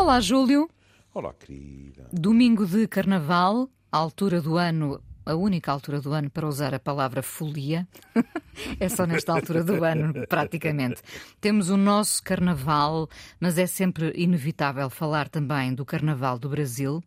Olá, Júlio. Olá, querida. Domingo de Carnaval, altura do ano a única altura do ano para usar a palavra folia. é só nesta altura do ano, praticamente. Temos o nosso carnaval, mas é sempre inevitável falar também do carnaval do Brasil.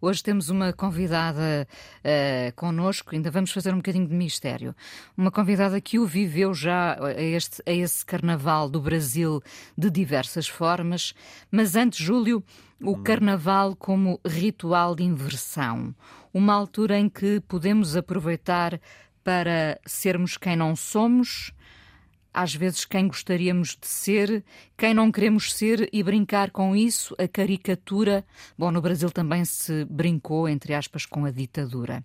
Hoje temos uma convidada uh, connosco, ainda vamos fazer um bocadinho de mistério. Uma convidada que o viveu já a, este, a esse carnaval do Brasil de diversas formas, mas antes, Júlio, o hum. carnaval como ritual de inversão uma altura em que podemos aproveitar para sermos quem não somos, às vezes quem gostaríamos de ser, quem não queremos ser e brincar com isso, a caricatura. Bom, no Brasil também se brincou, entre aspas, com a ditadura.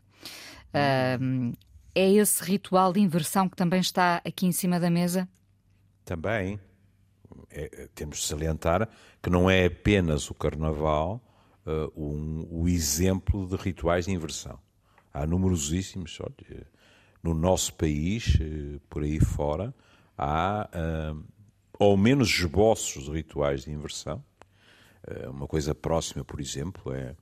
Uh, é esse ritual de inversão que também está aqui em cima da mesa? Também. É, temos de salientar que não é apenas o carnaval uh, um, o exemplo de rituais de inversão. Há numerosíssimos, olha, no nosso país, uh, por aí fora, há uh, ao menos esboços de rituais de inversão. uma coisa próxima, por exemplo, é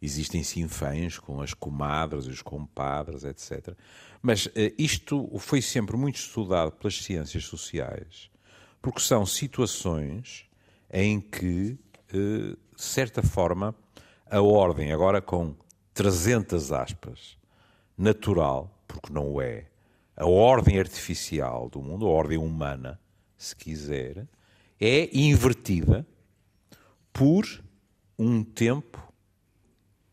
existem sinfãs com as comadres, os compadres, etc. Mas isto foi sempre muito estudado pelas ciências sociais, porque são situações em que, de certa forma, a ordem, agora com 300 aspas, natural, porque não é, a ordem artificial do mundo, a ordem humana, se quiser, é invertida por um tempo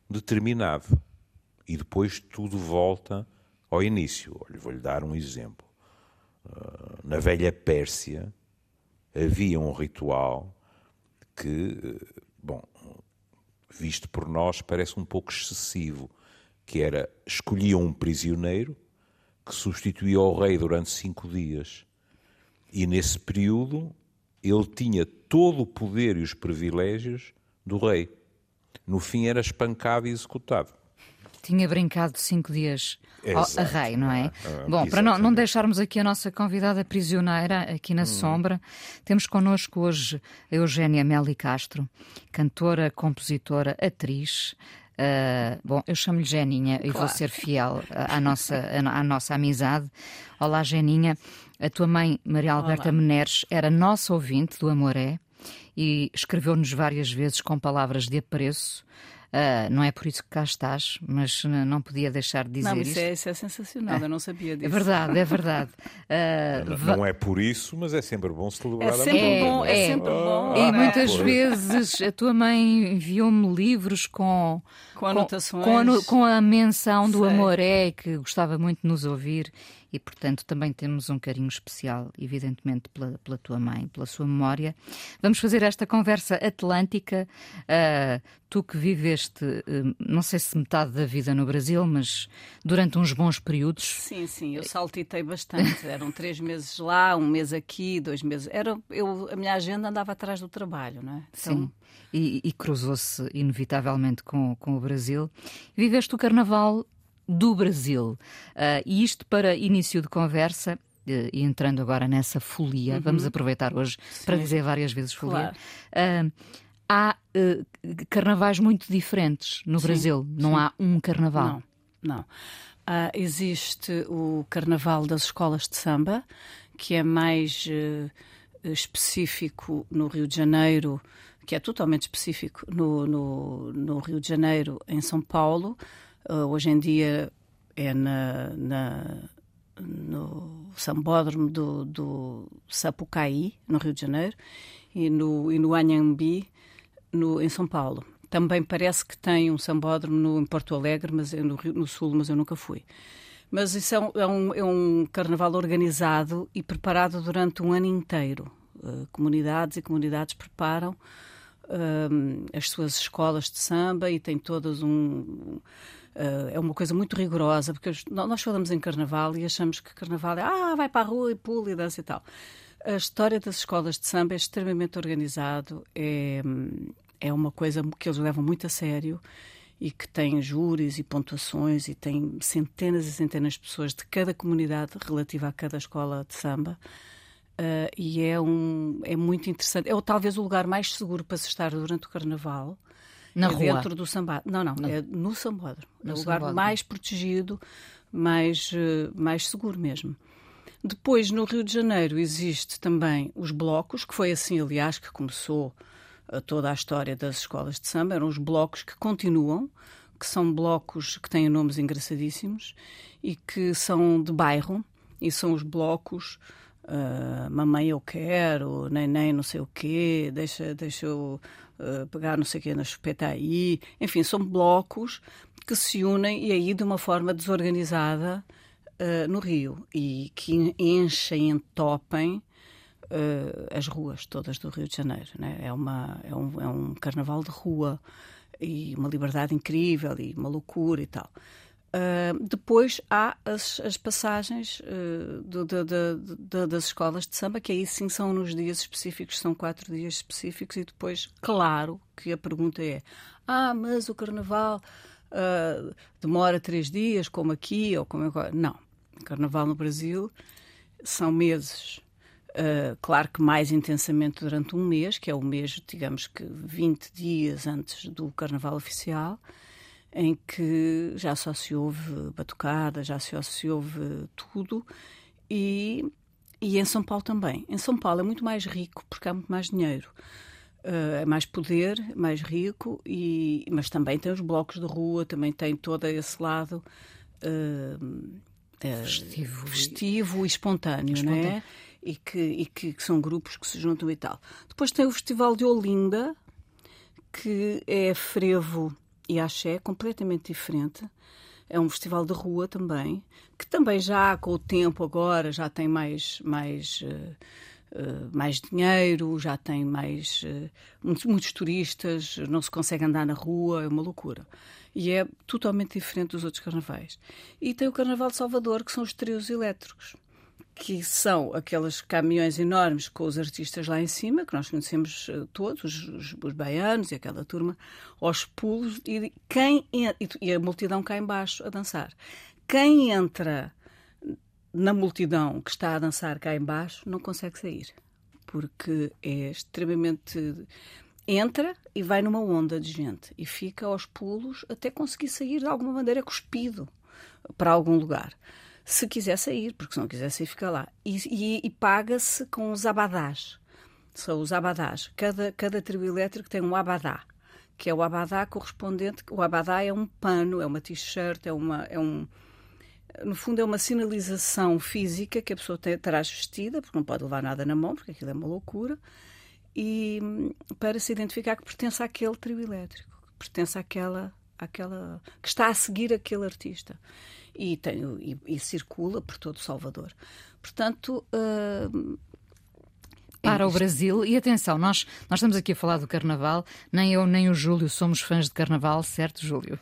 determinado. E depois tudo volta ao início. Vou-lhe dar um exemplo. Ah, na velha Pérsia havia um ritual que, bom, visto por nós, parece um pouco excessivo, que era escolhiam um prisioneiro que substituía o rei durante cinco dias. E nesse período ele tinha todo o poder e os privilégios do rei. No fim era espancado e executado. Tinha brincado cinco dias Exato. a rei, não é? Ah, Bom, para não, não, deixarmos aqui a nossa convidada prisioneira aqui na hum. sombra, temos connosco hoje a Eugénia Meli Castro, cantora, compositora, atriz. Uh, bom, eu chamo-lhe Geninha claro. e vou ser fiel à nossa, à nossa amizade. Olá, Geninha. A tua mãe, Maria Alberta Olá. Meneres, era nossa ouvinte do Amoré e escreveu-nos várias vezes com palavras de apreço. Uh, não é por isso que cá estás, mas não podia deixar de dizer não, isso. É, isso é sensacional, eu não sabia disso. É verdade, é verdade. Uh, não, é por isso, mas é sempre bom celebrar é sempre a bom, é, é sempre bom. E muitas vezes a tua mãe enviou-me livros com, com anotações, com, com, a, com a menção do Sei. Amoré, que gostava muito de nos ouvir e, portanto, também temos um carinho especial, evidentemente, pela, pela tua mãe, pela sua memória. Vamos fazer esta conversa atlântica. Uh, tu que viveste, uh, não sei se metade da vida no Brasil, mas durante uns bons períodos. Sim, sim, eu saltitei bastante. Eram três meses lá, um mês aqui, dois meses. Era, eu, a minha agenda andava atrás do trabalho, não é? Então... Sim. E, e cruzou-se inevitavelmente com, com o Brasil. Viveste o Carnaval do Brasil. Uh, e isto para início de conversa, uh, e entrando agora nessa folia, uhum. vamos aproveitar hoje Sim. para dizer várias vezes folia. Claro. Uh, há carnavais muito diferentes no Sim. Brasil, não Sim. há um carnaval. Não, não. existe o carnaval das escolas de samba, que é mais específico no Rio de Janeiro, que é totalmente específico no, no, no Rio de Janeiro, em São Paulo. Uh, hoje em dia é na, na no sambódromo do, do, Sapucaí, no Rio de Janeiro, e no, e no Anhambi, no, em São Paulo. Também parece que tem um sambódromo no, em Porto Alegre, mas no, no Sul, mas eu nunca fui. Mas isso é um, é um, é um carnaval organizado e preparado durante um ano inteiro. Uh, comunidades e comunidades preparam uh, as suas escolas de samba e tem todas um Uh, é uma coisa muito rigorosa, porque nós falamos em carnaval e achamos que carnaval é ah, vai para a rua e pula e dança e tal. A história das escolas de samba é extremamente organizado, é, é uma coisa que eles levam muito a sério e que tem júris e pontuações e tem centenas e centenas de pessoas de cada comunidade relativa a cada escola de samba. Uh, e é, um, é muito interessante. É talvez o lugar mais seguro para se estar durante o Carnaval. Na é rua? Dentro do sambódromo. Não, não, não, é no sambódromo. No é o lugar sambódromo. mais protegido, mais, uh, mais seguro mesmo. Depois, no Rio de Janeiro, existe também os blocos, que foi assim, aliás, que começou uh, toda a história das escolas de samba. Eram os blocos que continuam, que são blocos que têm nomes engraçadíssimos e que são de bairro, e são os blocos uh, Mamãe Eu Quero, Neném Não Sei O Quê, Deixa, deixa eu uh, pegar não sei o quê na chupeta aí. Enfim, são blocos que se unem e aí de uma forma desorganizada uh, no Rio e que enchem, entopem as ruas todas do Rio de Janeiro. Né? É, uma, é, um, é um carnaval de rua e uma liberdade incrível e uma loucura e tal. Uh, depois há as, as passagens uh, do, do, do, das escolas de samba, que aí sim são nos dias específicos, são quatro dias específicos, e depois, claro, que a pergunta é: ah, mas o carnaval uh, demora três dias, como aqui ou como agora? Não. Carnaval no Brasil são meses. claro que mais intensamente durante um mês, que é o mês, digamos que 20 dias antes do carnaval oficial em que já só se ouve batucada, já só se ouve tudo, e, e em São Paulo também. Em São Paulo é muito mais rico, porque há muito mais dinheiro. Uh, é mais poder, mais rico, e, mas também tem os blocos de rua, também tem todo esse lado uh, festivo, festivo e espontâneo, espontâneo. não é? E, que, e que, que, são grupos que se juntam e tal. Depois tem o Festival de Olinda, que é frevo e axé completamente diferente. É um festival de rua também, que também já com o tempo agora já tem mais mais uh, uh, mais dinheiro, já tem mais uh, muitos, muitos turistas, não se consegue andar na rua, é uma loucura. E é totalmente diferente dos outros carnavais. E tem o Carnaval de Salvador, que são os trios elétricos que são aqueles caminhões enormes com os artistas lá em cima, que nós conhecemos uh, todos, os, os, os, baianos e aquela turma, aos pulos, e, quem, e a multidão cá embaixo a dançar. Quem entra na multidão que está a dançar cá embaixo não consegue sair, porque é extremamente... Entra e vai numa onda de gente e fica aos pulos até conseguir sair de alguma maneira cuspido para algum lugar se quiser sair, porque se não quiser sair, fica lá. E, e, e paga-se com os abadás. São os abadás. Cada, cada trio elétrico tem um abadá, que é o abadá correspondente. O abadá é um pano, é uma t-shirt, é, é um. No fundo, é uma sinalização física que a pessoa tem, traz vestida, porque não pode levar nada na mão, porque aquilo é uma loucura, e para se identificar que pertence àquele trio elétrico, que pertence àquela, àquela. que está a seguir aquele artista e, tem, e, e circula por todo o Salvador. Portanto. Uh, para o Brasil. E atenção, nós, nós estamos aqui a falar do Carnaval, nem eu nem o Júlio somos fãs de Carnaval, certo, Júlio?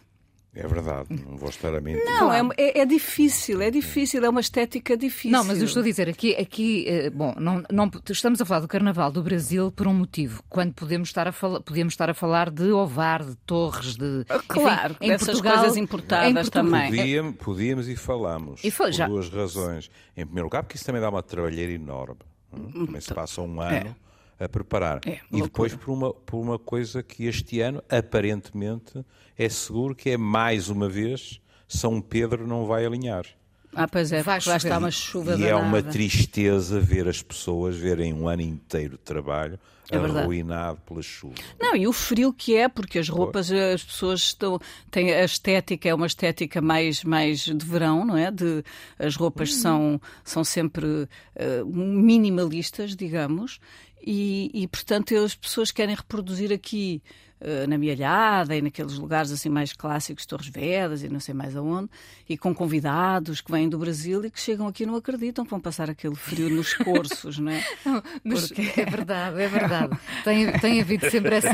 É verdade, não vou estar a mentir. Não, é, é, é, difícil, é difícil, é uma estética difícil. Não, mas eu estou a dizer, aqui, aqui eh, bom, não, não, estamos a falar do Carnaval do Brasil por um motivo, quando podemos estar a, fala, podemos estar a falar de Ovar, de Torres, de... Ah, claro, enfim, dessas Portugal, coisas importadas também. Podíamos, podíamos e falamos, e foi, por já. duas razões. Em primeiro lugar, porque isso também dá uma trabalheira enorme. Hum, também se passa um é. ano... É a preparar. É, e depois por uma, por uma coisa que este ano, aparentemente, é seguro que é mais uma vez São Pedro não vai alinhar. Ah, pois é, vai estar uma chuva E, e é uma tristeza ver as pessoas verem um ano inteiro de trabalho é arruinado pela chuva. Não, e o frio que é, porque as roupas, as pessoas estão. têm a estética, é uma estética mais, mais de verão, não é? De, as roupas hum. são, são sempre uh, minimalistas, digamos, e, e, portanto as pessoas querem reproduzir aqui uh, na Mialhada e naqueles lugares assim mais clássicos, Torres Vedas e não sei mais aonde, e com convidados que vêm do Brasil e que chegam aqui e não acreditam que vão passar aquele frio nos cursos, não é? Não, mas Porque... é verdade, é verdade. Tem, tem havido sempre essa,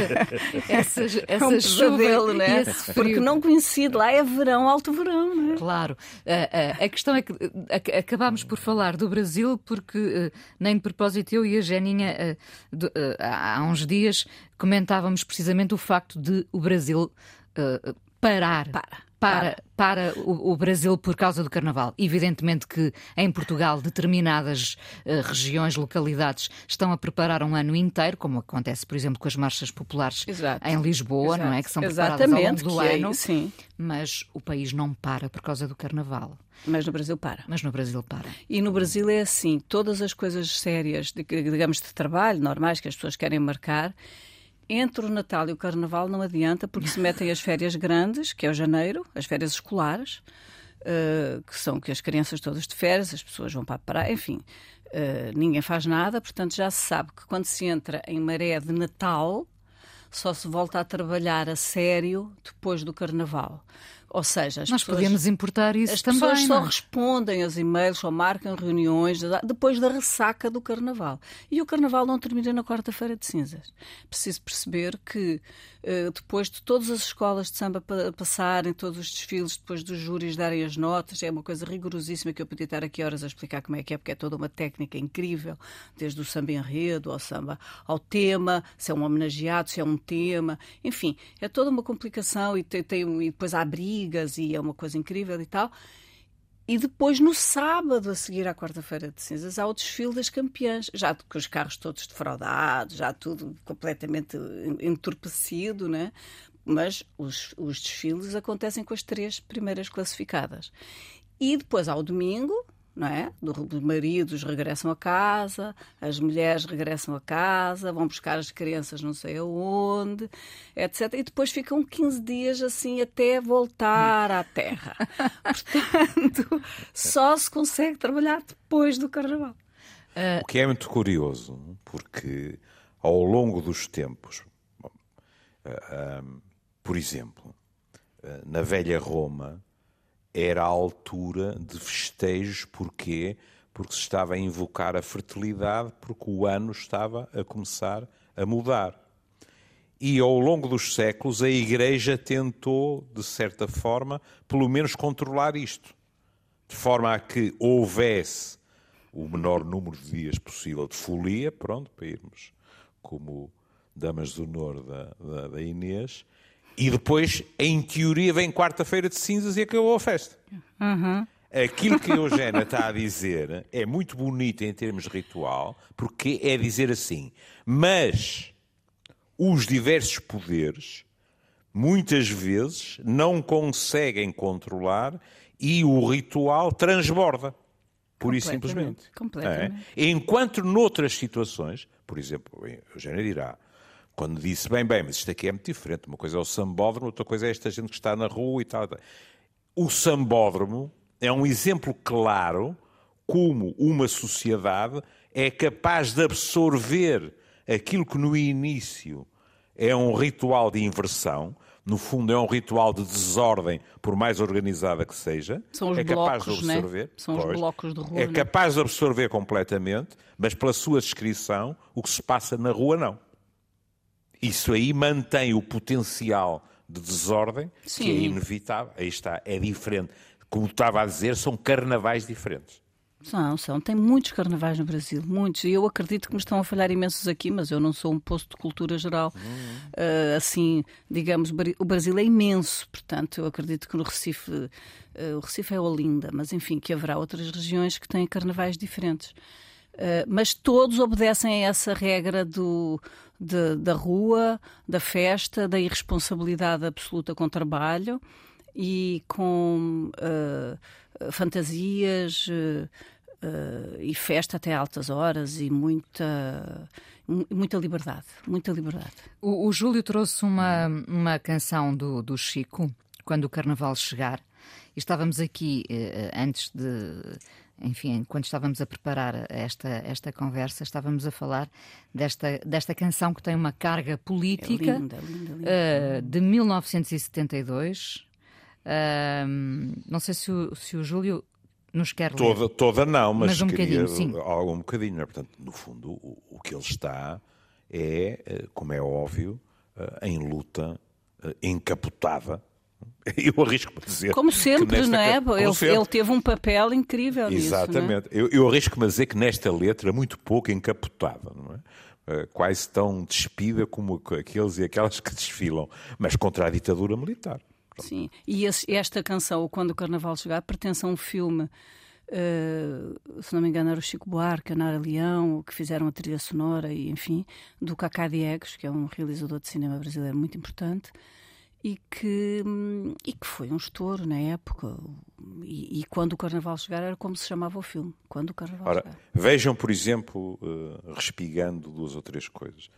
essa, essa é um chuva né? esse frio. Porque não coincide, lá é verão, alto verão, não é? Claro. Uh, uh, a questão é que acabámos por falar do Brasil porque nem de propósito eu e a Geninha há uns dias comentávamos precisamente o facto de o Brasil uh, parar. Para. para, para o, o, Brasil por causa do Carnaval. Evidentemente que em Portugal determinadas uh, regiões, localidades estão a preparar um ano inteiro, como acontece, por exemplo, com as marchas populares Exato. em Lisboa, Exato. não é? Que são preparadas Exatamente, ao longo do é, ano. Sim. Mas o país não para por causa do Carnaval. Mas no Brasil para. Mas no Brasil para. E no Brasil é assim, todas as coisas sérias, digamos, de trabalho, normais, que as pessoas querem marcar, entre o Natal e o Carnaval não adianta, porque se metem as férias grandes, que é o janeiro, as férias escolares, uh, que são que as crianças todas de férias, as pessoas vão para a praia, enfim, uh, ninguém faz nada, portanto já se sabe que quando se entra em maré de Natal, só se volta a trabalhar a sério depois do Carnaval. Ou seja, as Nós pessoas, podemos importar isso as também. As pessoas só não? É? respondem aos e-mails, só marcam reuniões depois da ressaca do Carnaval. E o Carnaval não termina na quarta-feira de cinzas. Preciso perceber que eh, depois de todas as escolas de samba passarem, todos os desfiles, depois dos júris darem as notas, é uma coisa rigorosíssima que eu podia estar aqui horas a explicar como é que é, porque é toda uma técnica incrível, desde o samba enredo ao samba ao tema, se é um homenageado, se é um tema, enfim, é toda uma complicação e, tem, tem e depois há brigas e é uma coisa incrível e tal. E depois, no sábado, a seguir à quarta-feira de cinzas, há o desfile das campeãs, já com os carros todos defraudados, já tudo completamente entorpecido, né? mas os, os desfiles acontecem com as três primeiras classificadas. E depois há o domingo, não é? Os maridos regressam a casa, as mulheres regressam a casa, vão buscar as crianças não sei aonde, etc. E depois ficam 15 dias assim até voltar à terra. Portanto, só se consegue trabalhar depois do carnaval. O que é muito curioso, porque ao longo dos tempos, bom, uh, uh, por exemplo, uh, na velha Roma, era a altura de festejos, porquê? Porque se estava a invocar a fertilidade, porque o ano estava a começar a mudar. E ao longo dos séculos a Igreja tentou, de certa forma, pelo menos controlar isto, de forma a que houvesse o menor número de dias possível de folia, pronto, para irmos como damas de honor da, da, da Inês, e depois, em teoria, vem quarta-feira de cinzas e acabou a festa. Uhum. Aquilo que a Eugénia está a dizer é muito bonito em termos de ritual, porque é dizer assim, mas os diversos poderes muitas vezes não conseguem controlar e o ritual transborda. Pura e simplesmente. Completamente. É? Enquanto noutras situações, por exemplo, a Eugénia dirá, quando disse, bem, bem, mas isto aqui é muito diferente. Uma coisa é o sambódromo, outra coisa é esta gente que está na rua e tal. O sambódromo é um exemplo claro como uma sociedade é capaz de absorver aquilo que no início é um ritual de inversão, no fundo é um ritual de desordem, por mais organizada que seja. São os é capaz blocos, de né? absorver. Né? São pois, os blocos de rua. É né? capaz de absorver completamente, mas pela sua descrição, o que se passa na rua não. Isso aí mantém o potencial de desordem, Sim. que é inevitável. Aí está, é diferente. Como estava a dizer, são carnavais diferentes. São, são. Tem muitos carnavais no Brasil, muitos. E eu acredito que me estão a falhar imensos aqui, mas eu não sou um posto de cultura geral. Uhum. Uh, assim, digamos, o Brasil é imenso, portanto, eu acredito que no Recife, uh, o Recife é Olinda, mas enfim, que haverá outras regiões que têm carnavais diferentes. Uh, mas todos obedecem a essa regra do, de, da rua, da festa, da irresponsabilidade absoluta com trabalho e com uh, fantasias uh, uh, e festa até altas horas e muita muita liberdade, muita liberdade. O, o Júlio trouxe uma, uma canção do, do Chico, quando o Carnaval chegar, e estávamos aqui antes de enfim, quando estávamos a preparar esta, esta conversa, estávamos a falar desta, desta canção que tem uma carga política é linda, linda, linda. Uh, de 1972. Uh, não sei se o, se o Júlio nos quer ler. Toda, toda não, mas, mas um queria sim. algum bocadinho. Né? Portanto, no fundo, o, o, que ele está é, eh, como é óbvio, uh, em luta encapotada Eu arrisco-me a dizer. Como sempre, nesta... não é? Como ele, sempre. ele, teve um papel incrível nisso. É? Exatamente. É? Eu, eu arrisco-me a dizer que nesta letra, muito pouco encapotada, não é? Uh, quase tão despida como aqueles e aquelas que desfilam, mas contra a ditadura militar. Sim, e esse, esta canção, o Quando o Carnaval Chegar, pertence a um filme, uh, se não me engano era o Chico Buarque, a Nara Leão, que fizeram a trilha sonora, e enfim, do Cacá Diegues, que é um realizador de cinema brasileiro muito importante, e que, e que foi um estouro na época. E, e, quando o Carnaval chegar era como se chamava o filme. Quando o Carnaval Ora, chegar. Vejam, por exemplo, uh, respigando duas ou três coisas.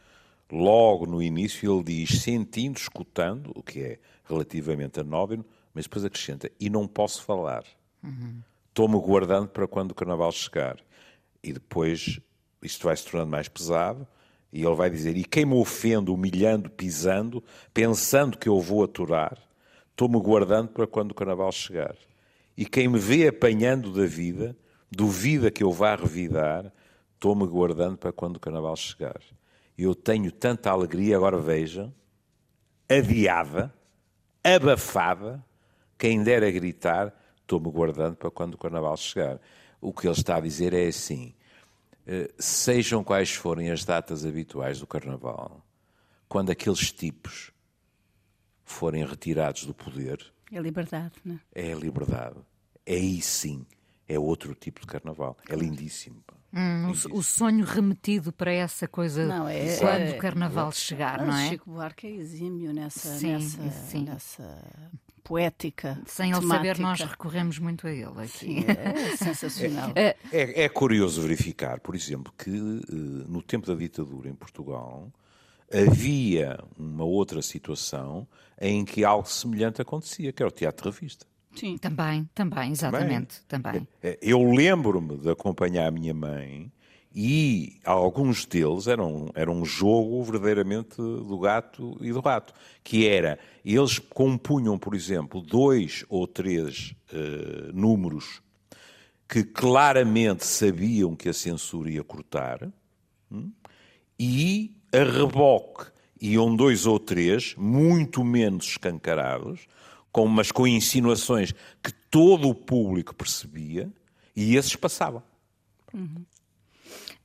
Logo no início ele diz sentindo, escutando, o que é relativamente anóbino, mas depois acrescenta e não posso falar. Uhum. Estou-me guardando para quando o Carnaval chegar. E depois isto vai se tornando mais pesado e ele vai dizer: E quem me ofende, humilhando, pisando, pensando que eu vou aturar, estou-me guardando para quando o carnaval chegar. E quem me vê apanhando da vida, duvida que eu vá revidar, estou-me guardando para quando o carnaval chegar. Eu tenho tanta alegria, agora vejam, adiada, abafada, quem dera gritar, estou-me guardando para quando o carnaval chegar. O que ele está a dizer é assim: sejam quais forem as datas habituais do Carnaval, quando aqueles tipos forem retirados do poder. É a liberdade, não é? É a liberdade. É aí sim. É outro tipo de carnaval. É lindíssimo. Hum, o, o, sonho remetido para essa coisa não, é, quando é, o carnaval é, chegar, não é? Chico Buarque é exímio nessa, sim, nessa, sim. nessa poética. Sem ele saber, nós recorremos muito a ele aqui. Sim, é sensacional. É, é, é, curioso verificar, por exemplo, que eh, no tempo da ditadura em Portugal havia uma outra situação em que algo semelhante acontecia, que era o teatro revista. Sim, também, também, exatamente, também. também. É, é, eu lembro-me de acompanhar a minha mãe e alguns deles eram, eram um jogo verdadeiramente do gato e do rato, que era, eles compunham, por exemplo, dois ou três uh, números que claramente sabiam que a censura ia cortar, hum, e a reboque iam dois ou três, muito menos escancarados, com, mas com insinuações que todo o público percebia, e esses passavam. Uhum.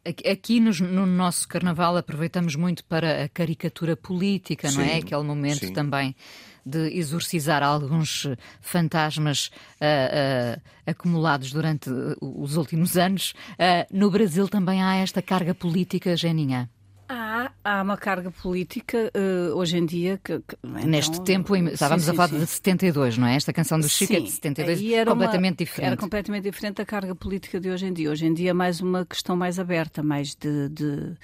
Aqui no, no, nosso carnaval aproveitamos muito para a caricatura política, não é? Aquele momento sim. também de exorcizar alguns fantasmas uh, uh, acumulados durante os últimos anos. Uh, no Brasil também há esta carga política, Geninha. Há, há uma carga política uh, hoje em dia que. que então, Neste tempo, estávamos sim, a falar sim. de 72, não é? Esta canção do Chico é de 72, era completamente uma, diferente. Era completamente diferente da carga política de hoje em dia. Hoje em dia é mais uma questão mais aberta, mais de, de,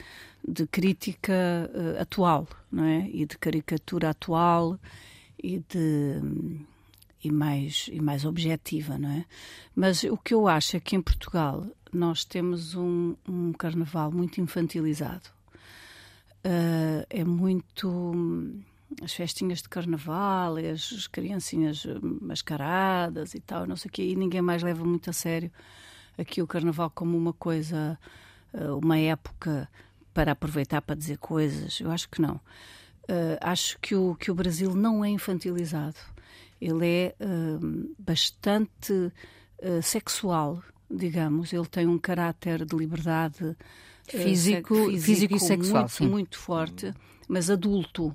de crítica uh, atual, não é? E de caricatura atual e de. E mais, e mais objetiva, não é? Mas o que eu acho é que em Portugal nós temos um, um carnaval muito infantilizado uh, é muito hum, as festinhas de carnaval, as, as criancinhas hum, mascaradas e tal, não sei o quê, e ninguém mais leva muito a sério aqui o carnaval como uma coisa, uh, uma época para aproveitar para dizer coisas. Eu acho que não. Uh, acho que o, que o Brasil não é infantilizado. Ele é uh, bastante uh, sexual, digamos. Ele tem um caráter de liberdade físico, físico, físico e sexual, muito, sim. muito forte, mas adulto.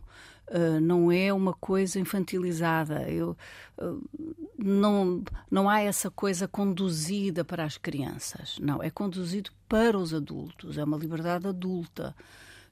Uh, não é uma coisa infantilizada. Eu, uh, não, não há essa coisa conduzida para as crianças. Não, é conduzido para os adultos. É uma liberdade adulta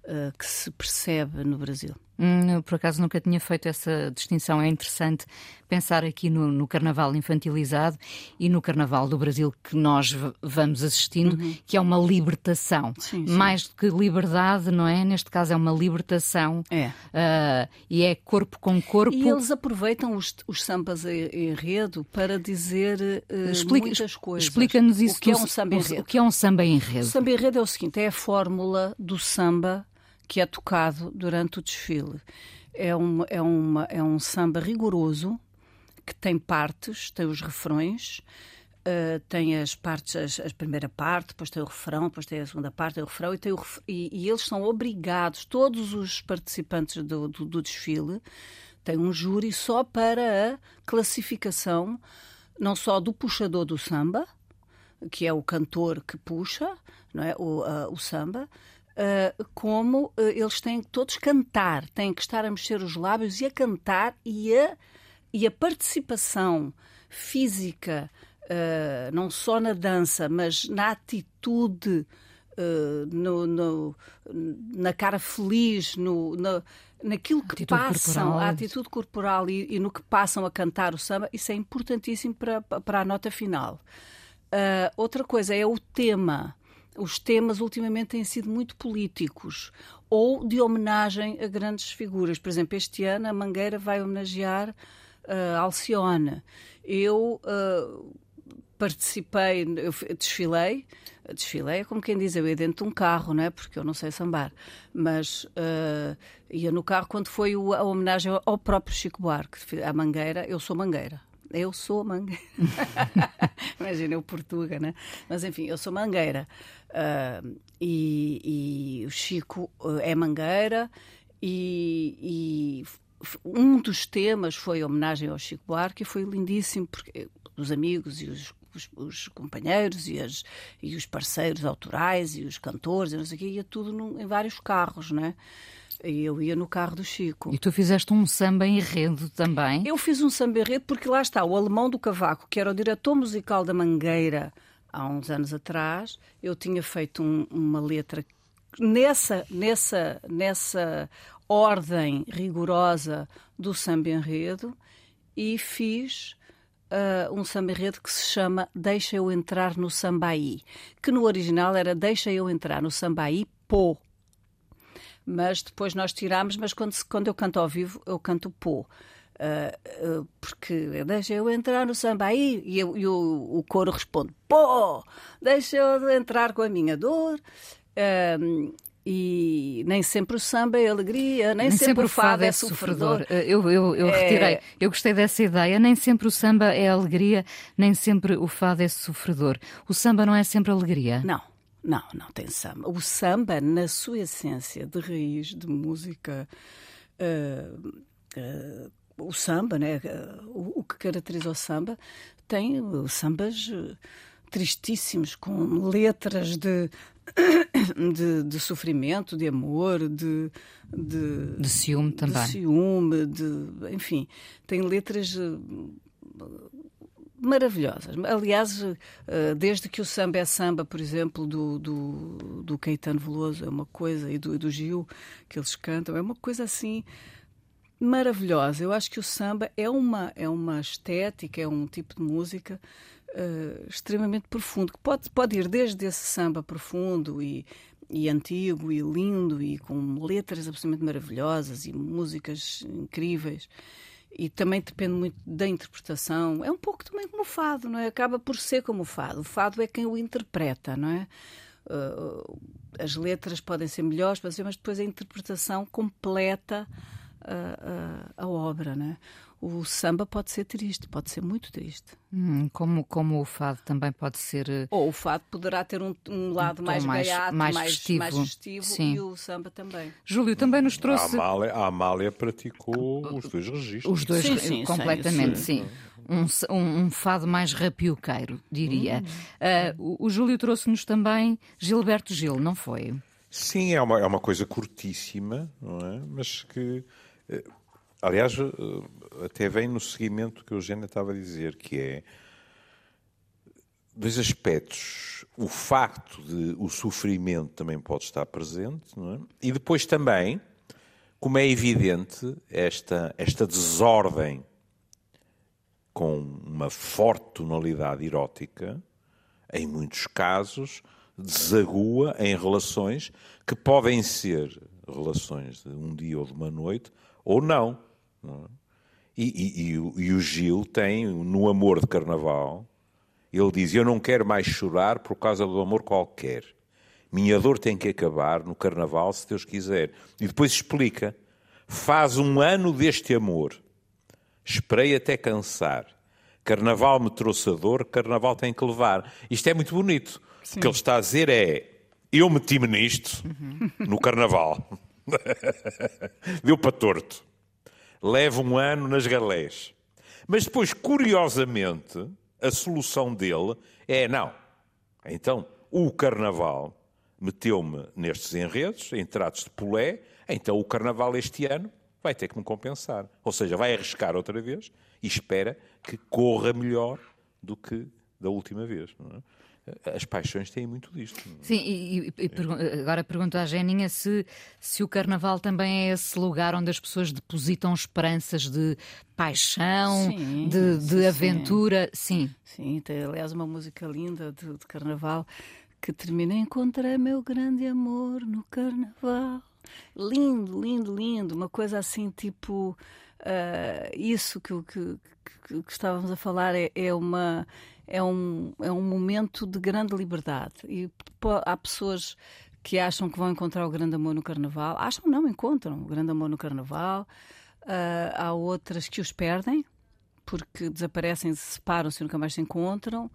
uh, que se percebe no Brasil. Hum, por acaso nunca tinha feito essa distinção. É interessante pensar aqui no, no, carnaval infantilizado e no carnaval do Brasil que nós vamos assistindo, uhum. que é uma libertação. Sim, sim. Mais do que liberdade, não é? Neste caso é uma libertação. É. Uh, e é corpo com corpo. E eles aproveitam os, os sambas em enredo para dizer uh, Explica, muitas coisas. Explica-nos isso. O que é um samba enredo? O que é um samba enredo? O samba enredo é o seguinte, é a fórmula do samba que é tocado durante o desfile. É, uma, é, uma, é um samba rigoroso que tem partes, tem os refrões, uh, tem as partes, a, a, primeira parte, depois tem o refrão, depois tem a segunda parte, tem o refrão, e, tem o, e, e eles são obrigados, todos os participantes do, do, do desfile, têm um júri só para a classificação, não só do puxador do samba, que é o cantor que puxa não é? o, o samba, uh, como uh, eles têm que todos cantar, têm que estar a mexer os lábios e a cantar e a e a participação física, uh, não só na dança, mas na atitude, no, no, na cara feliz, no, no naquilo que passam, corporal. a atitude corporal e, e, no que passam a cantar o samba, isso é importantíssimo para, para a nota final. Outra coisa é o tema. Os temas ultimamente têm sido muito políticos ou de homenagem a grandes figuras. Por exemplo, este ano a Mangueira vai homenagear uh, Alcione. Eu uh, participei, eu desfilei, desfilei é como quem diz, eu ia dentro de um carro, não é? Porque eu não sei sambar, mas uh, ia no carro quando foi a homenagem ao próprio Chico Buarque, à Mangueira, eu sou Mangueira. Eu sou mangueira. Imagina, eu Portuga, né? Mas enfim, eu sou mangueira. Uh, e, e, o Chico é mangueira e, e um dos temas foi a homenagem ao Chico Buarque e foi lindíssimo porque os amigos e os, os, os companheiros e, as, e os parceiros autorais e os cantores e não sei o quê, ia tudo num, em vários carros, né? E eu ia no carro do Chico. E tu fizeste um samba enredo também? Eu fiz um samba enredo porque lá está, o Alemão do Cavaco, que era o diretor musical da Mangueira há uns anos atrás, eu tinha feito um, uma letra nessa, nessa, nessa ordem rigorosa do samba enredo e fiz uh, um samba enredo que se chama Deixa eu entrar no sambaí, que no original era Deixa eu entrar no sambaí pô. Mas depois nós tiramos, mas quando, quando eu canto ao vivo, eu canto pô. Uh, uh, porque deixa eu entrar no samba aí e, eu, e o, o coro responde pô, deixa eu entrar com a minha dor uh, e nem sempre o samba é alegria, nem, nem sempre, sempre, o fado, é, é sofredor. sofredor. Eu, eu, eu é... retirei, eu gostei dessa ideia. Nem sempre o samba é alegria, nem sempre o fado é sofredor. O samba não é sempre alegria? Não. Não, não tem samba. O samba, na sua essência de raiz, de música, uh, uh, o samba, né? O, o, que caracteriza o samba, tem sambas tristíssimos, com letras de de, de, sofrimento, de amor, de, de, de ciúme também. De ciúme, de, enfim, tem letras eh, maravilhosas. Aliás, eh, desde que o samba é samba, por exemplo, do, do, do Caetano Veloso, é uma coisa, e do, do Gil, que eles cantam, é uma coisa assim maravilhosa. Eu acho que o samba é uma, é uma estética, é um tipo de música uh, extremamente profundo, que pode, pode ir desde esse samba profundo e, e antigo e lindo e com letras absolutamente maravilhosas e músicas incríveis. E também depende muito da interpretação. É um pouco também como o fado, não é? Acaba por ser como o fado. O fado é quem o interpreta, não é? Uh, as letras podem ser melhores, mas depois a interpretação completa uh, uh, a obra, não é? O samba pode ser triste, pode ser muito triste. Hum, como, como o fado também pode ser. Eh, Ou o fado poderá ter um, um lado um mais, mais gaiato, mais, mais festivo, mais festivo e o samba também. Júlio também nos trouxe. A Amália, a Amália praticou os dois registros. Os dois, sim, sim, completamente, sim. sim. Um, um, um, fado mais rapioqueiro, diria. Hum. Uh, o, o Júlio trouxe-nos também Gilberto Gil, não foi? Sim, é uma, é uma coisa curtíssima, não é? Mas que. Eh, aliás, até vem no seguimento que o Eugênio estava a dizer, que é dois aspectos. O facto de o sofrimento também pode estar presente, é? e depois também, como é evidente, esta, esta desordem com uma forte tonalidade erótica, em muitos casos, desagua em relações que podem ser relações de um dia ou de uma noite, ou não. É? E, e, e, e, o Gil tem, no Amor de Carnaval, ele diz: Eu não quero mais chorar por causa do amor qualquer. Minha dor tem que acabar no Carnaval, se Deus quiser. E depois explica: Faz um ano deste amor. Esperei até cansar. Carnaval me trouxe a dor, Carnaval tem que levar. Isto é muito bonito. Sim. O que ele está a dizer é: Eu meti-me nisto uhum. no Carnaval. Deu para torto leva um ano nas galés. Mas depois, curiosamente, a solução dele é: não, então o carnaval meteu-me nestes enredos, em tratos de pulé, então o carnaval este ano vai ter que me compensar. Ou seja, vai arriscar outra vez e espera que corra melhor do que da última vez. É? As paixões têm muito disto. É? Sim, e, e, agora pergunto à Geninha se, se o Carnaval também é esse lugar onde as pessoas depositam esperanças de paixão, sim, de, de sim, aventura. Sim. Sim, tem aliás uma música linda de, de Carnaval que termina Encontrei meu grande amor no Carnaval. Lindo, lindo, lindo. Uma coisa assim tipo. Uh, isso que, que, que, que, estávamos a falar é, é, uma, é, um, é um momento de grande liberdade. E há pessoas que acham que vão encontrar o grande amor no Carnaval. Acham não, encontram o grande amor no Carnaval. Uh, há outras que os perdem, porque desaparecem, se separam-se e nunca mais se encontram.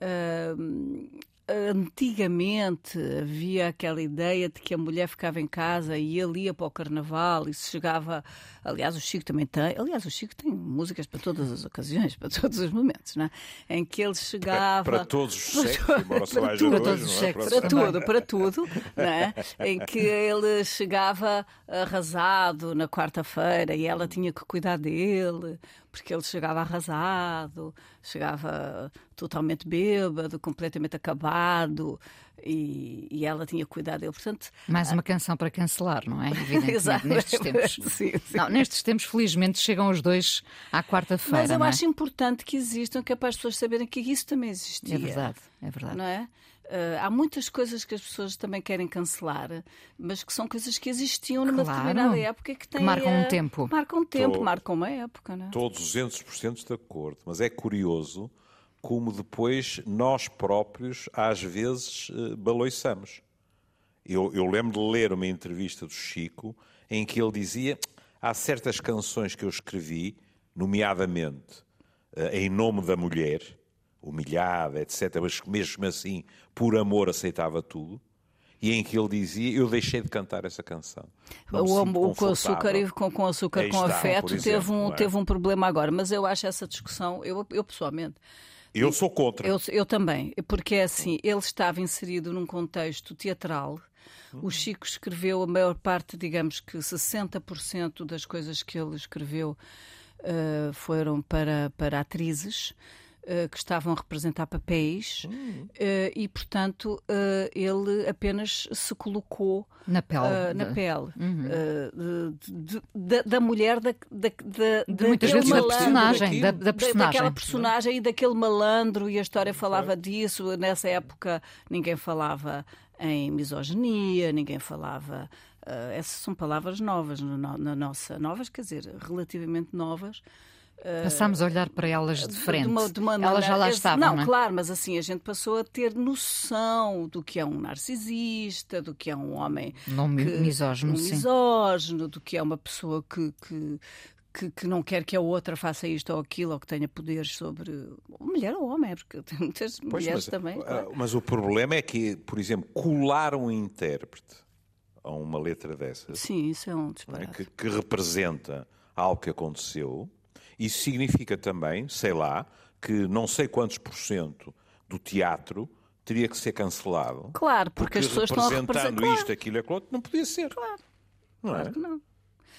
Uh, antigamente havia aquela ideia de que a mulher ficava em casa e ele ia para o carnaval e se chegava. Aliás, o Chico também tem. Aliás, o Chico tem músicas para todas as ocasiões, para todos os momentos, não é? Em que ele chegava. Para, para todos os sexos, para, para, tudo, para todos os é? sexos, para, tudo, para tudo, não é? Em que ele chegava arrasado na quarta-feira e ela tinha que cuidar dele porque ele chegava arrasado, chegava totalmente bêbado, completamente acabado. E, e, ela tinha cuidado dele. Portanto, Mais uma canção para cancelar, não é? Evidentemente, nestes tempos. sim, sim. Não, nestes tempos, felizmente, chegam os dois à quarta-feira. Mas eu é? acho importante que existam, que é para as pessoas saberem que isso também existia. É verdade, é verdade. Não é? Uh, há muitas coisas que as pessoas também querem cancelar, mas que são coisas que existiam numa claro, determinada época que, têm, que marcam um tempo. Marcam um tempo, Tô, marcam uma época. Não é? Estou 200% de acordo, mas é curioso como depois nós próprios às vezes uh, baloiçamos. Eu, eu lembro de ler uma entrevista do Chico em que ele dizia há certas canções que eu escrevi, nomeadamente uh, em nome da mulher, humilhada, etc., mas mesmo assim, por amor, aceitava tudo. E em que ele dizia: Eu deixei de cantar essa canção. Não o amor com açúcar e com, com açúcar Aí com está, afeto exemplo, teve, um, é? teve um problema agora. Mas eu acho essa discussão, eu, eu pessoalmente. Eu sou contra. Eu, eu também, porque é assim: ele estava inserido num contexto teatral. O Chico escreveu a maior parte, digamos que 60% das coisas que ele escreveu uh, foram para, para atrizes. Eh, que estavam a representar papéis uh, e, portanto, uh, ele apenas se colocou na pele, na pele uhum. de, de, da mulher, da, da, de muitas vezes da personagem, da, da personagem. daquela personagem e daquele malandro, e a história falava disso. Nessa época, ninguém falava em misoginia, ninguém falava. Uh, essas são palavras novas na, na, nossa. Novas, quer dizer, relativamente novas. Passámos a olhar para elas de frente. De uma, de uma elas já lá estavam. Não, não é? claro, mas assim a gente passou a ter noção do que é um narcisista, do que é um homem. Não que, misógino, um sim. misógino, do que é uma pessoa que, que, que, que, não quer que a outra faça isto ou aquilo, ou que tenha poderes sobre mulher ou homem, porque tem muitas pois, mulheres mas, também. Claro. Ah, mas o problema é que, por exemplo, colar um intérprete a uma letra dessas. Sim, isso é um disparate. É? Que, que representa algo que aconteceu isso significa também, sei lá, que não sei quantos por cento do teatro teria que ser cancelado. Claro, porque, porque as pessoas estão a representando isto, aquilo e aquilo outro, não podia ser. Claro. Não claro é? que não.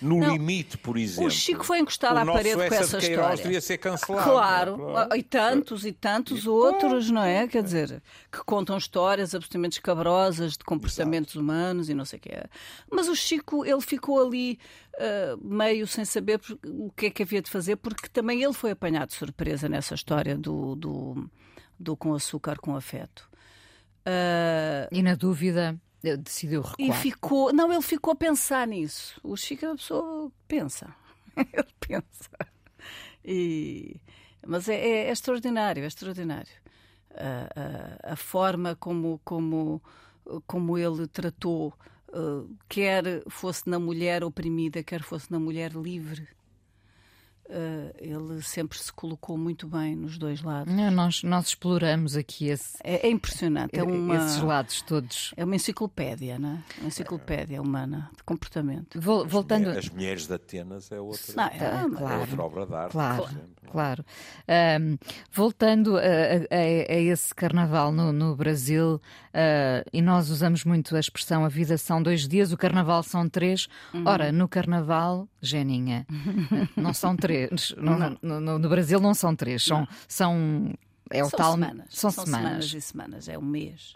No não. limite, por exemplo. O Chico foi encostado à parede com essa história. devia ser cancelado. Claro. claro. E tantos e tantos e, outros, claro. não é? Quer dizer, que contam histórias absolutamente escabrosas de comportamentos Exato. humanos e não sei o que é. Mas o Chico, ele ficou ali uh, meio sem saber o que é que havia de fazer, porque também ele foi apanhado de surpresa nessa história do, do, do com açúcar com afeto. Uh... E na dúvida, decidiu recuar. E ficou, não, ele ficou a pensar nisso. O Chico é uma pessoa que pensa. ele pensa. E, mas é, é, é, extraordinário, é extraordinário. A, a, a, forma como, como, como ele tratou, uh, quer fosse na mulher oprimida, quer fosse na mulher livre, Uh, ele sempre se colocou muito bem nos dois lados. É, nós, nós exploramos aqui esse, é, é impressionante. É uma, esses lados todos. É uma enciclopédia, não é? Uma enciclopédia humana de comportamento. Vol, voltando... As mulheres de Atenas é outra, não, é, é, claro, outra obra de arte. Claro, claro. Um, voltando a, a, a, esse carnaval no, no Brasil, uh, e nós usamos muito a expressão a vida são dois dias, o carnaval são três. Uhum. Ora, no carnaval, Geninha, não são três três. No, no, no, Brasil não são três, são, são é o são tal. Semanas. São, são semanas. semanas e semanas, é um mês.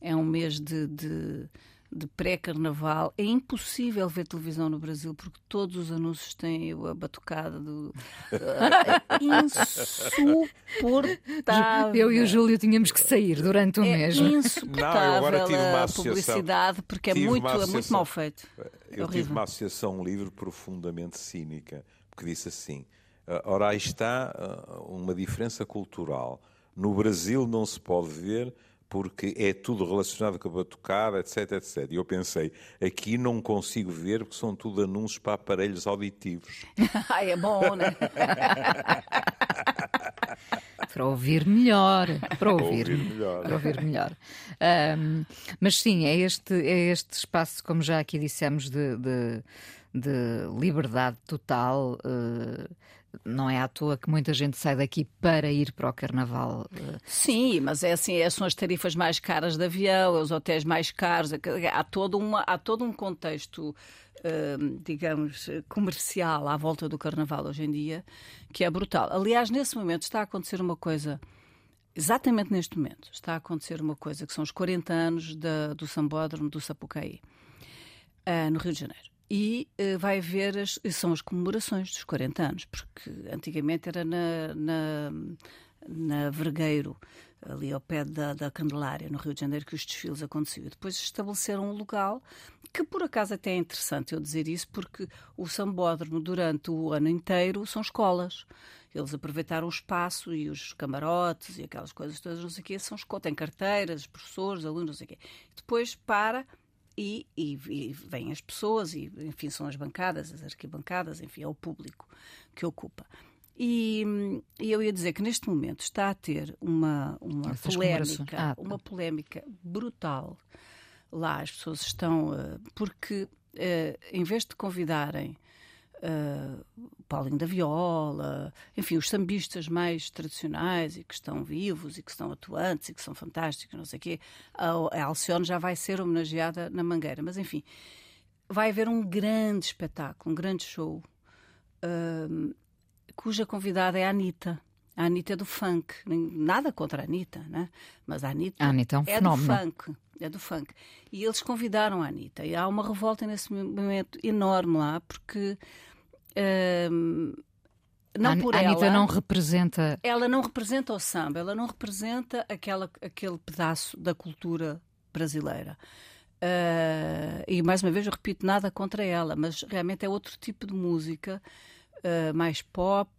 É um mês de, de de pré-carnaval. É impossível ver televisão no Brasil porque todos os anúncios têm a batucada do. É insuportável. Eu e o Júlio tínhamos que sair durante o é mês. É insuportável Não, a publicidade porque é muito, é muito mal feito. Eu é tive uma associação um livro profundamente cínica porque disse assim: ora, aí está ah, uma diferença cultural. No Brasil não se pode ver porque é tudo relacionado com a batucada, etc, etc. E eu pensei, aqui não consigo ver porque são tudo anúncios para aparelhos auditivos. Ai, é bom, né? para ouvir melhor, para ouvir, ouvir melhor. Para ouvir melhor. Um, mas sim, é este, é este espaço, como já aqui dissemos, de, de, de liberdade total. Uh, não é à toa que muita gente sai daqui para ir para o Carnaval. Eh. Sim, mas é assim, é, são as tarifas mais caras de avião, é os hotéis mais caros, é há todo, uma, há todo um contexto, uh, digamos, comercial à volta do Carnaval hoje em dia que é brutal. Aliás, nesse momento está a acontecer uma coisa, exatamente neste momento, está a acontecer uma coisa que são os 40 anos do Sambódromo do Sapucaí, no Rio de Janeiro e uh, vai haver as, são as comemorações dos 40 anos, porque antigamente era na, na, na Vergueiro, ali ao pé da, da Candelária, no Rio de Janeiro, que os desfiles aconteciam. E depois estabeleceram um local que, por acaso, até é interessante eu dizer isso, porque o Sambódromo, durante o ano inteiro, são escolas. Eles aproveitaram o espaço e os camarotes e aquelas coisas todas, não sei o quê, são escolas, têm carteiras, professores, alunos, não sei o quê. Depois para e, e, e vêm as pessoas, e enfim, são as bancadas, as arquibancadas, enfim, é o público que ocupa. E, e, eu ia dizer que neste momento está a ter uma, uma polémica, ah, tá. uma polémica brutal. Lá as pessoas estão, uh, porque uh, em vez de convidarem uh, Paulinho da Viola, enfim, os sambistas mais tradicionais e que estão vivos e que estão atuantes e que são fantásticos, não sei o quê, a, a Alcione já vai ser homenageada na Mangueira. Mas, enfim, vai haver um grande espetáculo, um grande show, uh, cuja convidada é a Anitta. A Anitta é do funk, nada contra a Anitta, né? mas a Anitta, a Anitta é, um é do funk. É do funk. E eles convidaram a Anitta. E há uma revolta nesse momento enorme lá, porque não a, por a Anitta ela, não representa. Ela não representa o samba, ela não representa aquela, aquele pedaço da cultura brasileira. Uh, e mais uma vez eu repito, nada contra ela, mas realmente é outro tipo de música, uh, mais pop,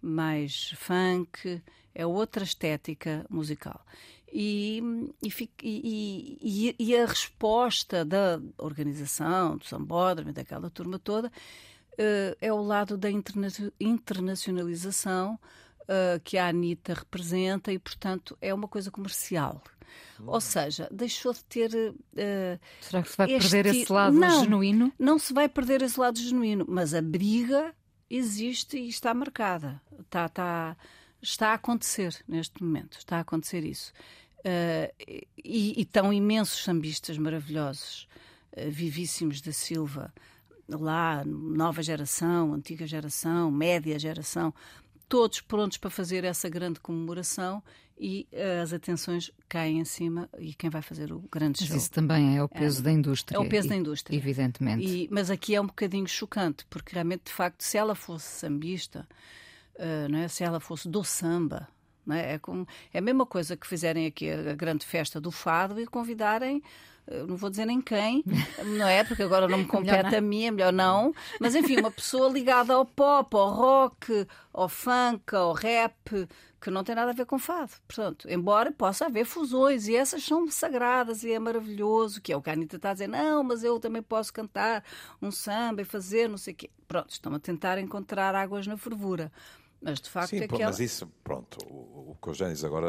mais funk, é outra estética musical. E, e, e, e, a resposta da organização, do Sambódromo, daquela turma toda, uh, é o lado da interna internacionalização uh, que a Anitta representa e, portanto, é uma coisa comercial. Ou seja, deixou de ter. Uh, Será que se vai perder esse lado não, genuíno? Não se vai perder esse lado genuíno, mas a briga existe e está marcada. Está, está, está a acontecer neste momento. Está a acontecer isso. Uh, e, e tão imensos sambistas maravilhosos, uh, Vivíssimos da Silva, lá, nova geração, antiga geração, média geração, todos prontos para fazer essa grande comemoração e uh, as atenções caem em cima e quem vai fazer o grande mas show. Isso também é o peso é, da indústria. É o peso da indústria. Evidentemente. E, mas aqui é um bocadinho chocante, porque realmente, de facto, se ela fosse sambista, uh, não é? se ela fosse do samba, é? É, como, é a mesma coisa que fizerem aqui a grande festa do fado e convidarem não vou dizer nem quem, não é? Porque agora não me compete a mim, é melhor não. Mas enfim, uma pessoa ligada ao pop, ao rock, ao funk, ao rap, que não tem nada a ver com fado. Portanto, embora possa haver fusões, e essas são sagradas e é maravilhoso, que é o que a Anitta está a dizer, não, mas eu também posso cantar um samba e fazer não sei o quê. Pronto, estão a tentar encontrar águas na fervura. Mas de facto Sim, é aquela... mas isso, pronto, o, o que o diz agora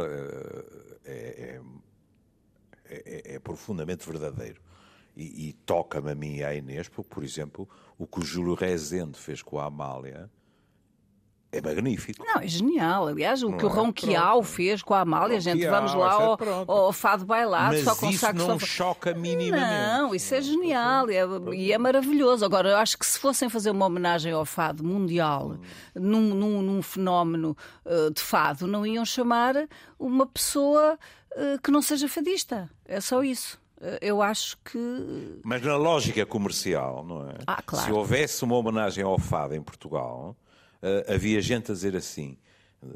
é, é, é, é, é profundamente verdadeiro. E, e toca-me a mim e à Inês, porque, por exemplo, o que o Júlio Rezende fez com a Amália é magnífico. Não, é genial. Aliás, o Não que o é? Ronquial fez com a Amália, gente, Ronquial, vamos lá é ao, ao fado bailado, Mas só com isso não só- choca minimamente. Não, isso é genial e é, e é maravilhoso. Agora, eu acho que se fossem fazer uma homenagem ao fado mundial, num, num- num fenómeno eh, de fado, não iam chamar uma pessoa eh, que não seja fadista. É só isso. Eh, Eu acho que. Mas na lógica comercial, não é? Ah, claro. Se houvesse uma homenagem ao fado em Portugal, eh, havia gente a dizer assim, eh,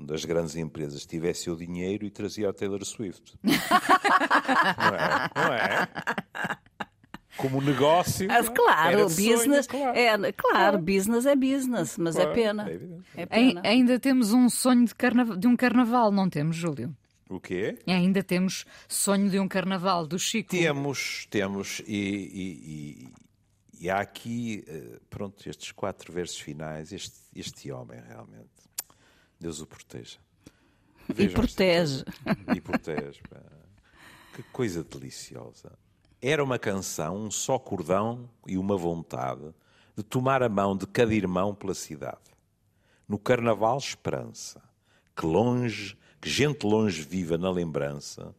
das grandes empresas, tivesse o dinheiro e trazia a Taylor Swift. não é? Não é? Como negócio. Ah, claro, era sonho, business claro. é claro, business é business, mas é Claro, pena. é evidente. É Ai- pena. Ainda temos um sonho de, de um carnaval, não temos, Júlio? O quê? Ainda temos sonho de um carnaval do Chico. Temos, temos, e, e- e- e há aqui, eh, pronto, estes quatro versos finais, este, este homem realmente, Deus o proteja. E Vejam protege. esta- E protege. Que coisa deliciosa. Era uma canção, um só cordão e uma vontade de tomar a mão de cada irmão pela cidade. No carnaval, esperança. Que longe, que gente longe viva na lembrança,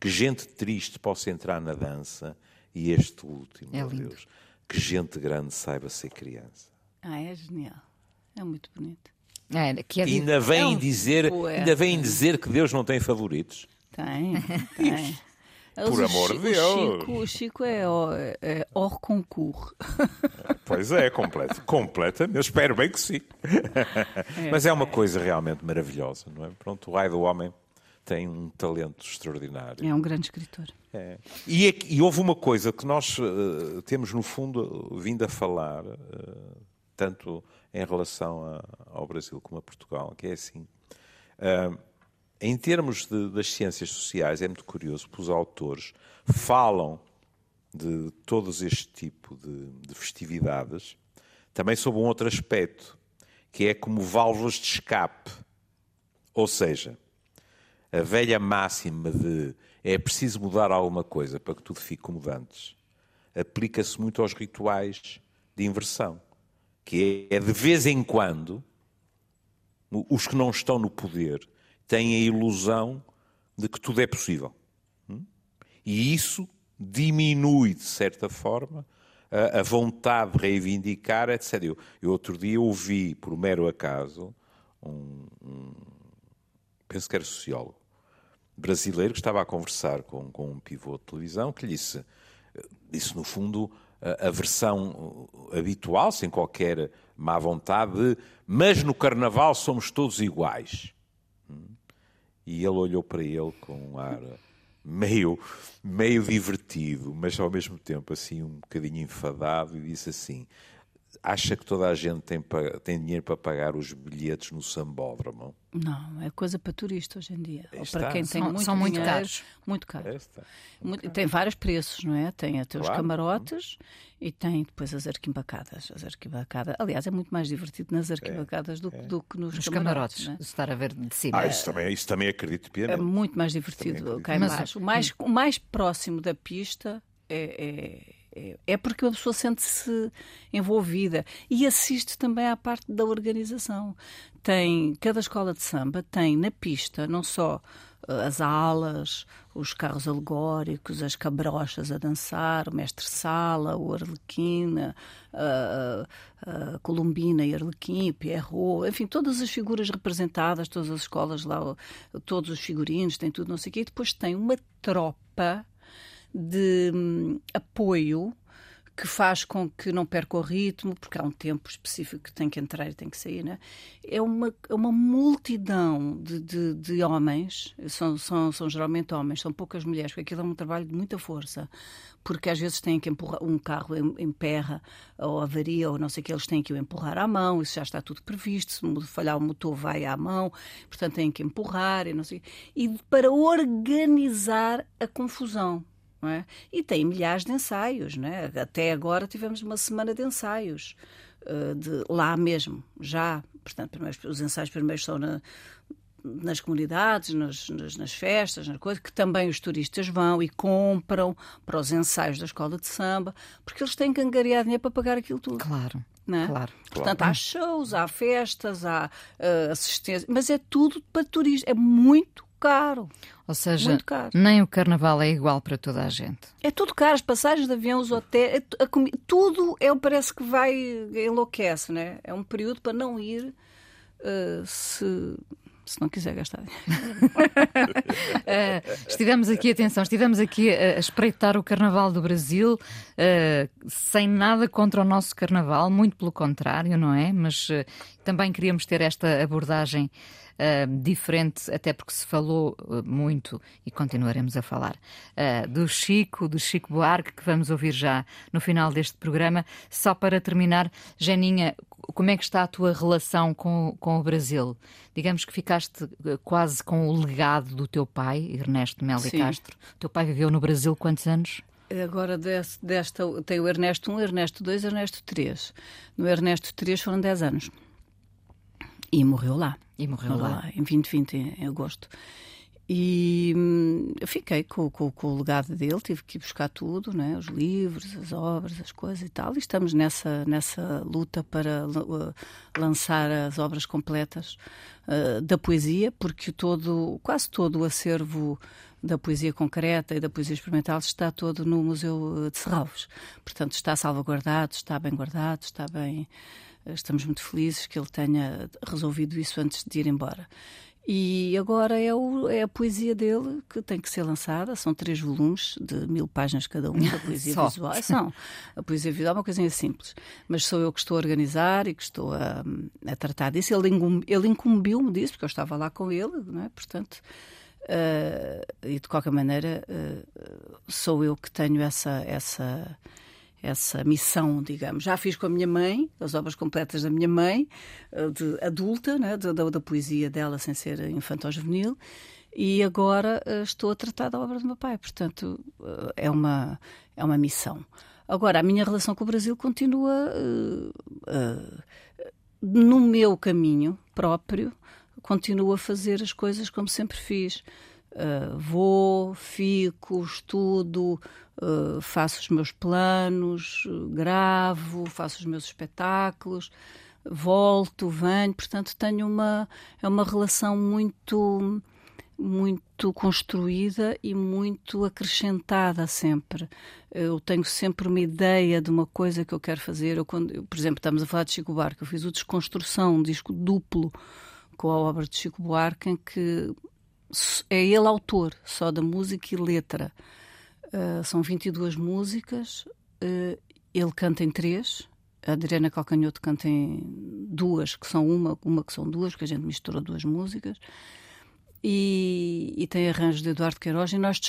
que gente triste possa entrar na dança, e este último, É lindo. Deus, que gente grande saiba ser criança. Ah, é genial. É muito bonito. É, que é E ainda vem É um dizer, poeta. ainda vem dizer que Deus não tem favoritos. Tem, tem. Mas Por amor de Deus. O Chico, o Chico é, é hors concours. Pois é, completo, completamente. Eu espero bem que sim. Mas é uma coisa realmente maravilhosa, não é? Pronto, o raio do homem tem um talento extraordinário. É um grande escritor. É. E, aqui- e houve uma coisa que nós eh, temos, no fundo, vindo a falar, eh, tanto em relação a- ao Brasil como a Portugal, que é assim. ah, em termos de- das ciências sociais, é muito curioso, porque os autores falam de todos este tipo de, de festividades, também sob um outro aspecto, que é como válvulas de escape. Ou seja, a velha máxima de é preciso mudar alguma coisa para que tudo fique como antes, aplica-se muito aos rituais de inversão, que é de vez em quando os que não estão no poder têm a ilusão de que tudo é possível. Hum? E isso diminui, de certa forma, a, vontade de reivindicar, etc. Eu, eu outro dia ouvi, por mero acaso, um, um- penso que era sociólogo, brasileiro que estava a conversar com, com um pivô de televisão que lhe disse, disse no fundo, a, a versão habitual, sem qualquer má vontade, de, mas no carnaval somos todos iguais. E ele olhou para ele com um ar meio, meio divertido, mas ao mesmo tempo assim um bocadinho enfadado e disse assim, acha que toda a gente tem, tem dinheiro para pagar os bilhetes no sambódromo? Não, é coisa para turista hoje em dia. Ou para quem tem São- muito são muito dinheiro, caros. Muito caro. Esta. Muito- tem vários preços, não é? Tem até os Claro. camarotes e tem depois as arquibancadas. As arquibancadas. Aliás, é muito mais divertido nas arquibancadas do, do que nos, Os camarotes. camarotes, não é? de estar a ver de cima. Ah, isso também, isso também acredito É piamente. muito mais divertido cá em Mas- baixo. O mais, o mais próximo da pista é, é, porque a pessoa sente-se envolvida e assiste também à parte da organização. Tem, cada escola de samba tem na pista não só eh, as alas, os carros alegóricos, as cabrochas a dançar, o mestre-sala, o arlequina, a, a, colombina e arlequim, Pierrot, enfim, todas as figuras representadas, todas as escolas lá, todos os figurinos, tem tudo, não sei o quê. E depois tem uma tropa de hum, apoio que faz com que não perca o ritmo, porque há um tempo específico que tem que entrar e tem que sair, né? é uma, é uma multidão de, de, de homens, são, são, são geralmente homens, são poucas mulheres, porque aquilo é um trabalho de muita força, porque às vezes têm que empurrar um carro em, emperra ou avaria ou não sei o que, eles têm que o empurrar à mão, isso já está tudo previsto, se falhar o motor vai à mão, portanto têm que empurrar e não sei e para organizar a confusão. Não é? E tem milhares de ensaios. Não é? Até agora tivemos uma semana de ensaios uh, de, lá mesmo, já. Portanto, primeiros, os ensaios primeiros são na, nas comunidades, nas, nas, nas, festas, nas coisas, que também os turistas vão e compram para os ensaios da escola de samba, porque eles têm que angariar dinheiro para pagar aquilo tudo. Claro. É? Claro. Portanto, há shows, há festas, há uh, assistência, mas é tudo para turistas. É muito caro. Ou seja, nem o carnaval é igual para toda a gente. É tudo caro, as passagens de avião, os hotéis, é, tudo é, parece que vai enlouquece, né? É um período para não ir uh, se se não quiser gastar uh, estivemos aqui, atenção, estivemos aqui a, espreitar o Carnaval do Brasil uh, sem nada contra o nosso Carnaval, muito pelo contrário, não é? Mas uh, também queríamos ter esta abordagem uh, diferente, até porque se falou uh, muito e continuaremos a falar uh, do Chico, do Chico Buarque, que vamos ouvir já no final deste programa. Só para terminar, Janinha, como é que está a tua relação com, com o Brasil? Digamos que ficaste quase com o legado do teu pai, Ernesto Melo Sim. Castro. O teu pai viveu no Brasil quantos anos? Agora deste, desta, tem o Ernesto 1, Ernesto 2, Ernesto 3. No Ernesto 3 foram 10 anos. E morreu lá. E morreu, morreu lá. lá. Em 2020, em, em agosto. E hum, eu fiquei com, com, com, o legado dele, tive que ir buscar tudo, né? os livros, as obras, as coisas e tal. E estamos nessa, nessa luta para uh, lançar as obras completas uh, da poesia, porque todo, quase todo o acervo da poesia concreta e da poesia experimental está todo no Museu de Serralves. Portanto, está salvaguardado, está bem guardado, está bem Estamos muito felizes que ele tenha resolvido isso antes de ir embora. E agora é, o, é, a poesia dele que tem que ser lançada. São três volumes de mil páginas cada um da poesia visual. São. A poesia visual é uma coisinha simples. Mas sou eu que estou a organizar e que estou a, a tratar disso. Ele, ele incumbiu-me disso, porque eu estava lá com ele, não é? Portanto. Uh, e de qualquer maneira, uh, sou eu que tenho essa. essa essa missão, digamos. Já fiz com a minha mãe, as obras completas da minha mãe, eh, de adulta, né, da, da, poesia dela sem ser infantil-juvenil, e agora uh, estou a tratar da obra do meu pai. Portanto, uh, é, uma, é uma missão. Agora, a minha relação com o Brasil continua uh, no meu caminho próprio, continuo a fazer as coisas como sempre fiz. vou, fico, estudo, uh, faço os meus planos, gravo, faço os meus espetáculos, volto, venho, portanto tenho uma é uma relação muito muito construída e muito acrescentada sempre. Eu tenho sempre uma ideia de uma coisa que eu quero fazer. Eu, quando, eu, por exemplo, estamos a falar de Chico Buarque, eu fiz o Desconstrução, um disco duplo com a obra de Chico Buarque, em que é ele autor, só da música e letra. Uh, são 22 músicas, uh, ele canta em três, a Adriana Calcanhoto canta em duas, que são uma, uma que são duas, porque a gente misturou duas músicas. E, e tem arranjos de Eduardo Queiroz. E nós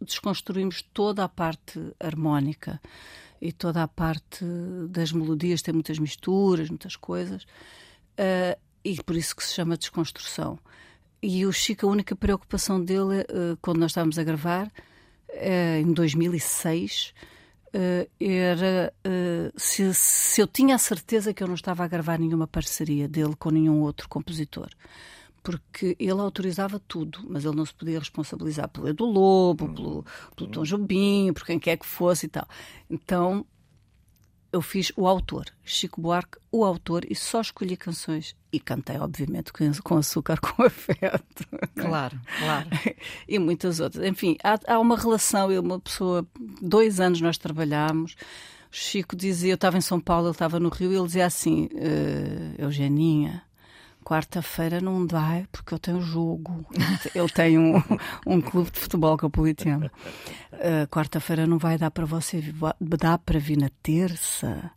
desconstruímos toda a parte harmónica e toda a parte das melodias, tem muitas misturas, muitas coisas, uh, e por isso que se chama desconstrução. E o Chico, a única preocupação dele, uh, quando nós estávamos a gravar, em 2006, uh, era se, se eu tinha a certeza que eu não estava a gravar nenhuma parceria dele com nenhum outro compositor porque ele autorizava tudo, mas ele não se podia responsabilizar pelo Edu Lobo, pelo, pelo Tom Jobim, por quem quer que fosse e tal. Então eu fiz o autor, Chico Buarque, o autor, e só escolhi canções. E cantei, obviamente, com açúcar com afeto. Claro, claro. e muitas outras. Enfim, há, há uma relação, eu, uma pessoa, dois anos nós trabalhámos. Chico dizia, eu estava em São Paulo, ele estava no Rio, e ele dizia assim: uh, Eugeninha, quarta-feira não dá porque eu tenho jogo. Eu tenho um, um clube de futebol que o Politeama. Uh, quarta-feira não vai dar para você, dá para vir na terça.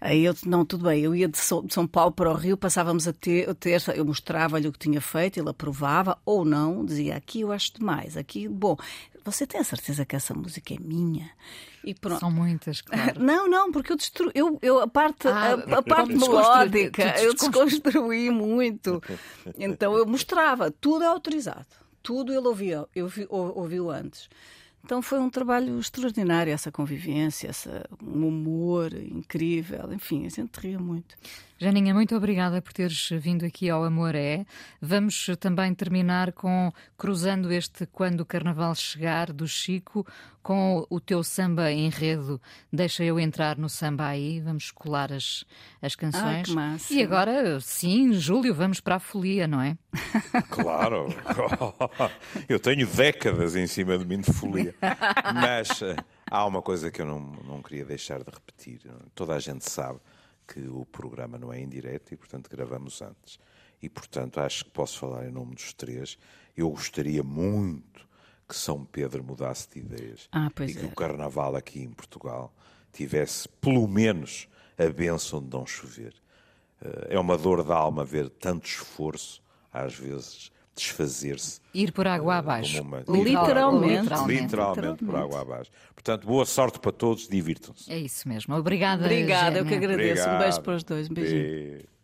Aí eu não, tudo bem, eu ia de São, Paulo para o Rio, passávamos a ter, terça, eu mostrava-lhe o que tinha feito, ele aprovava ou não, dizia aqui eu acho demais, aqui, bom, você tem a certeza que essa música é minha? E pronto. São muitas, claro. Não, não, porque eu destruí, eu, eu a parte, ah, a, a parte melódica, eu desconstruí muito. Então eu mostrava, tudo é autorizado, tudo ele ouvia, eu ouviu antes. Então foi um trabalho extraordinário essa convivência, essa, um humor incrível, enfim, a gente ria muito. Janinha, muito obrigada por teres vindo aqui ao Amoré. Vamos também terminar com cruzando este Quando o Carnaval Chegar do Chico com o teu samba enredo. Deixa eu entrar no samba aí, vamos colar as, as canções. Ai, que massa. E agora, sim, Júlio, vamos para a folia, não é? Claro, eu tenho décadas em cima de mim de folia. Mas eh, há uma coisa que eu não, não queria deixar de repetir. Toda a gente sabe que o programa não é indireto e, portanto, gravamos antes. E, portanto, acho que posso falar em nome dos três. Eu gostaria muito que São Pedro mudasse de ideias ah, e que é. o Carnaval aqui em Portugal tivesse, pelo menos, a bênção de não chover. Eh, é uma dor da alma ver tanto esforço, às vezes, desfazer-se. Ir por água abaixo. Uma... Literalmente. Literalmente. Literalmente por água abaixo. Portanto, boa sorte para todos, divirtam-se. É isso mesmo. Obrigada. Obrigada, Gênia. eu que agradeço. Obrigado. Um beijo para os dois. Um beijinho. Beijo.